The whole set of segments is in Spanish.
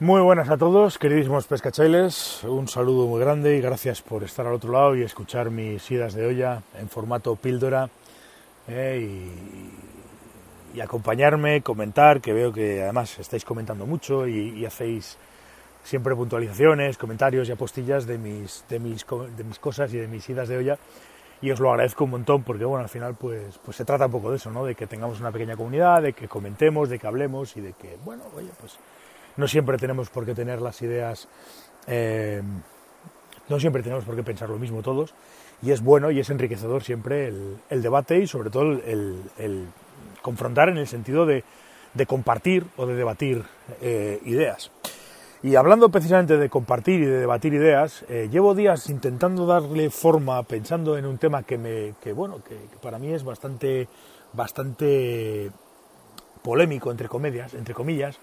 Muy buenas a todos, queridísimos pescachailes. Un saludo muy grande y gracias por estar al otro lado y escuchar mis idas de olla en formato píldora eh, y, acompañarme, comentar, que veo que además estáis comentando mucho y, y, hacéis siempre puntualizaciones, comentarios y apostillas de mis, de, mis, de mis cosas y de mis idas de olla y os lo agradezco un montón porque bueno al final pues pues se trata un poco de eso no de que tengamos una pequeña comunidad de que comentemos de que hablemos y de que bueno oye pues no siempre tenemos por qué tener las ideas, eh, no siempre tenemos por qué pensar lo mismo todos, y es bueno y es enriquecedor siempre el, debate y sobre todo el, confrontar en el sentido de, compartir o de debatir eh, ideas. Y hablando precisamente de compartir y de debatir ideas, eh, llevo días intentando darle forma, pensando en un tema que me, que bueno, que, que para mí es bastante, bastante polémico entre comedias, entre comillas,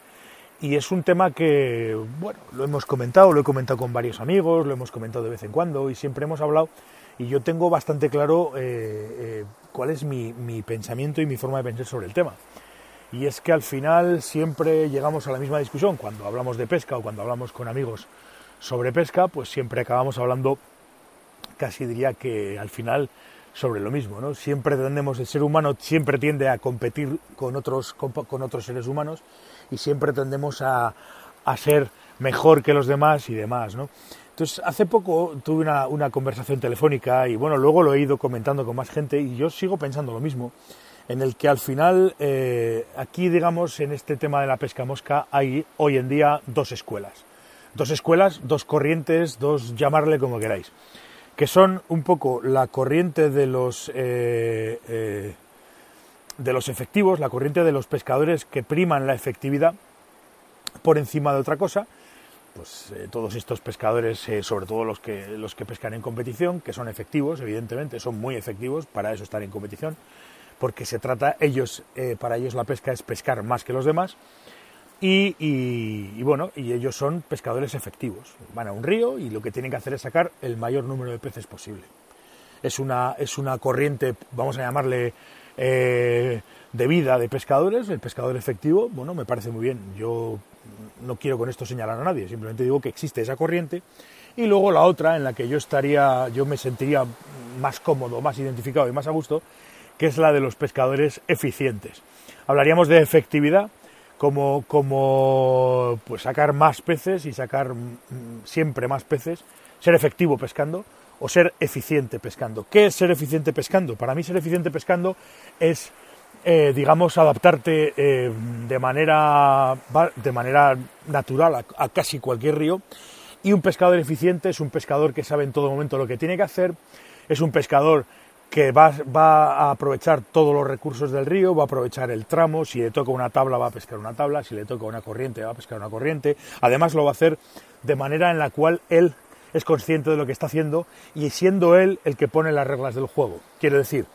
y es un tema que, bueno, lo hemos comentado, lo he comentado con varios amigos, lo hemos comentado de vez en cuando y siempre hemos hablado y yo tengo bastante claro eh, eh, cuál es mi, mi, pensamiento y mi forma de pensar sobre el tema. Y es que al final siempre llegamos a la misma discusión, cuando hablamos de pesca o cuando hablamos con amigos sobre pesca, pues siempre acabamos hablando, casi diría que al final, sobre lo mismo, ¿no? Siempre tendemos, el ser humano siempre tiende a competir con otros, con, otros seres humanos y siempre tendemos a, a ser mejor que los demás y demás, ¿no? Entonces, hace poco tuve una, una, conversación telefónica y bueno, luego lo he ido comentando con más gente y yo sigo pensando lo mismo, en el que al final, eh, aquí digamos, en este tema de la pesca mosca hay hoy en día dos escuelas. Dos escuelas, dos corrientes, dos llamarle como queráis, que son un poco la corriente de los... Eh, eh, de los efectivos, la corriente de los pescadores que priman la efectividad por encima de otra cosa, pues eh, todos estos pescadores, sobre todo los que, los que pescan en competición, que son efectivos, evidentemente, son muy efectivos, para eso están en competición, porque se trata, ellos, para ellos la pesca es pescar más que los demás, y, bueno, y ellos son pescadores efectivos, van a un río y lo que tienen que hacer es sacar el mayor número de peces posible. Es una, es una corriente, vamos a llamarle eh, de vida de pescadores, el pescador efectivo, bueno, me parece muy bien. Yo no quiero con esto señalar a nadie, simplemente digo que existe esa corriente. Y luego la otra en la que yo estaría, yo me sentiría más cómodo, más identificado y más a gusto, que es la de los pescadores eficientes. Hablaríamos de efectividad como, como pues sacar más peces y sacar siempre más peces, ser efectivo pescando, o ser eficiente pescando. ¿Qué es ser eficiente pescando? Para mí ser eficiente pescando es, eh, digamos, adaptarte eh, de, manera, de manera natural a, a, casi cualquier río. Y un pescador eficiente es un pescador que sabe en todo momento lo que tiene que hacer, es un pescador que va, va, a aprovechar todos los recursos del río, va a aprovechar el tramo, si le toca una tabla va a pescar una tabla, si le toca una corriente va a pescar una corriente, además lo va a hacer de manera en la cual él es consciente de lo que está haciendo y siendo él el que pone las reglas del juego. Quiero decir,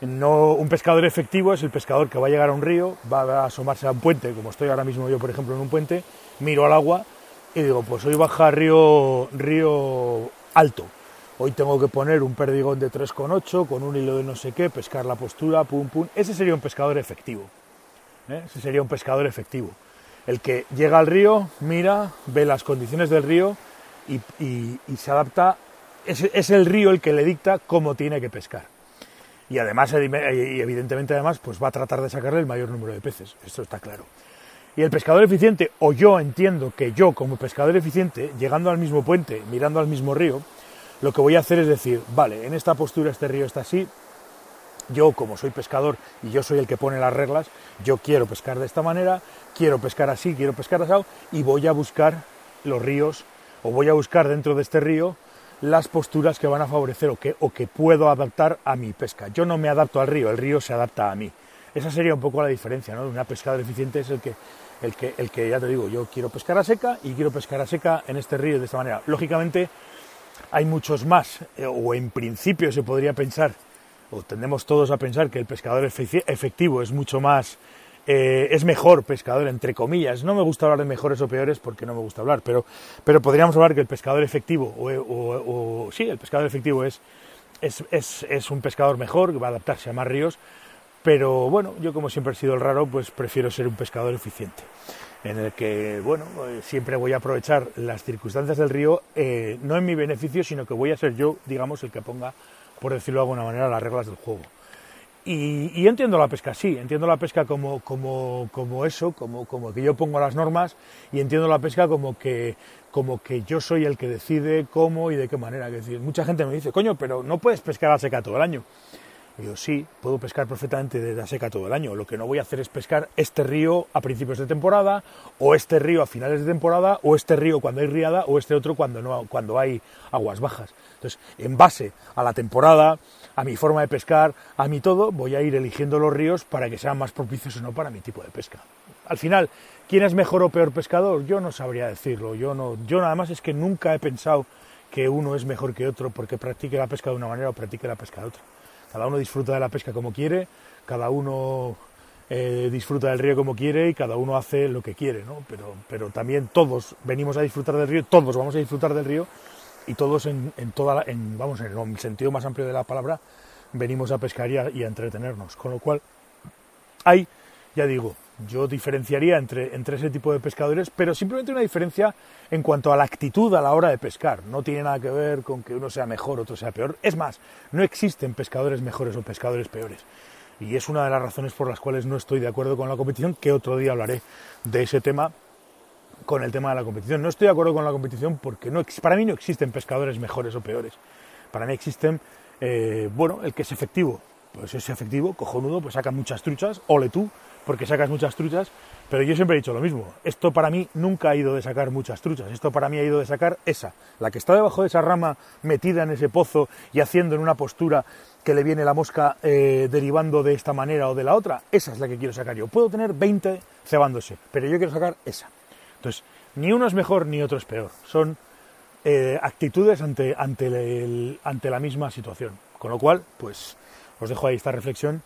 no, un pescador efectivo es el pescador que va a llegar a un río, va a asomarse a un puente, como estoy ahora mismo yo, por ejemplo, en un puente, miro al agua y digo, pues hoy baja río, río alto. Hoy tengo que poner un perdigón de 3,8 con un hilo de no sé qué, pescar la postura, pum, pum. Ese sería un pescador efectivo. ¿eh? Ese sería un pescador efectivo. El que llega al río, mira, ve las condiciones del río y, y, se adapta, es, es, el río el que le dicta cómo tiene que pescar. Y además, y evidentemente además, pues va a tratar de sacarle el mayor número de peces, esto está claro. Y el pescador eficiente, o yo entiendo que yo como pescador eficiente, llegando al mismo puente, mirando al mismo río, lo que voy a hacer es decir, vale, en esta postura este río está así, yo como soy pescador y yo soy el que pone las reglas, yo quiero pescar de esta manera, quiero pescar así, quiero pescar así, y voy a buscar los ríos o voy a buscar dentro de este río las posturas que van a favorecer o que, o que puedo adaptar a mi pesca. Yo no me adapto al río, el río se adapta a mí. Esa sería un poco la diferencia, ¿no? Una pescadora eficiente es el que, el que, el que, ya te digo, yo quiero pescar a seca y quiero pescar a seca en este río de esta manera. Lógicamente, hay muchos más, eh, o en principio se podría pensar, o tendemos todos a pensar que el pescador efectivo es mucho más eh, es mejor pescador, entre comillas. No me gusta hablar de mejores o peores porque no me gusta hablar, pero, pero podríamos hablar que el pescador efectivo, o, o, o sí, el pescador efectivo es, es, es, es, un pescador mejor, que va a adaptarse a más ríos, pero bueno, yo como siempre he sido el raro, pues prefiero ser un pescador eficiente. En el que, bueno, eh, siempre voy a aprovechar las circunstancias del río, eh, no en mi beneficio, sino que voy a ser yo, digamos, el que ponga, por decirlo de alguna manera, las reglas del juego. Y, entiendo la pesca, sí, entiendo la pesca como, como, como eso, como, como, que yo pongo las normas, y entiendo la pesca como que, como que yo soy el que decide cómo y de qué manera. decir, mucha gente me dice, coño, pero no puedes pescar a seca todo el año. Yo sí, puedo pescar perfectamente de la seca todo el año. Lo que no voy a hacer es pescar este río a principios de temporada, o este río a finales de temporada, o este río cuando hay riada, o este otro cuando, no, cuando hay aguas bajas. Entonces, en base a la temporada, a mi forma de pescar, a mi todo, voy a ir eligiendo los ríos para que sean más propicios o no para mi tipo de pesca. Al final, ¿quién es mejor o peor pescador? Yo no sabría decirlo. Yo, no, yo nada más es que nunca he pensado que uno es mejor que otro porque practique la pesca de una manera o practique la pesca de otra. Cada uno disfruta de la pesca como quiere, cada uno eh, disfruta del río como quiere y cada uno hace lo que quiere, ¿no? Pero, pero también todos venimos a disfrutar del río, todos vamos a disfrutar del río y todos en, toda en, vamos, en el sentido más amplio de la palabra venimos a pescar y a, entretenernos. Con lo cual, hay, ya digo, yo diferenciaría entre, entre ese tipo de pescadores, pero simplemente una diferencia en cuanto a la actitud a la hora de pescar. No tiene nada que ver con que uno sea mejor, otro sea peor. Es más, no existen pescadores mejores o pescadores peores. Y es una de las razones por las cuales no estoy de acuerdo con la competición, que otro día hablaré de ese tema con el tema de la competición. No estoy de acuerdo con la competición porque no, para mí no existen pescadores mejores o peores. Para mí existen, eh, bueno, el que es efectivo, pues es efectivo, cojonudo, pues saca muchas truchas, ole tú, porque sacas muchas truchas, pero yo siempre he dicho lo mismo, esto para mí nunca ha ido de sacar muchas truchas, esto para mí ha ido de sacar esa, la que está debajo de esa rama metida en ese pozo y haciendo en una postura que le viene la mosca eh, derivando de esta manera o de la otra, esa es la que quiero sacar yo. Puedo tener 20 cebándose, pero yo quiero sacar esa. Entonces, ni uno es mejor ni otro es peor, son eh, actitudes ante, ante, ante la misma situación. Con lo cual, pues os dejo ahí esta reflexión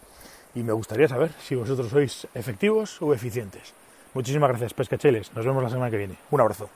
y me gustaría saber si vosotros sois efectivos o eficientes. Muchísimas gracias, pescacheles. Nos vemos la semana que viene. Un abrazo.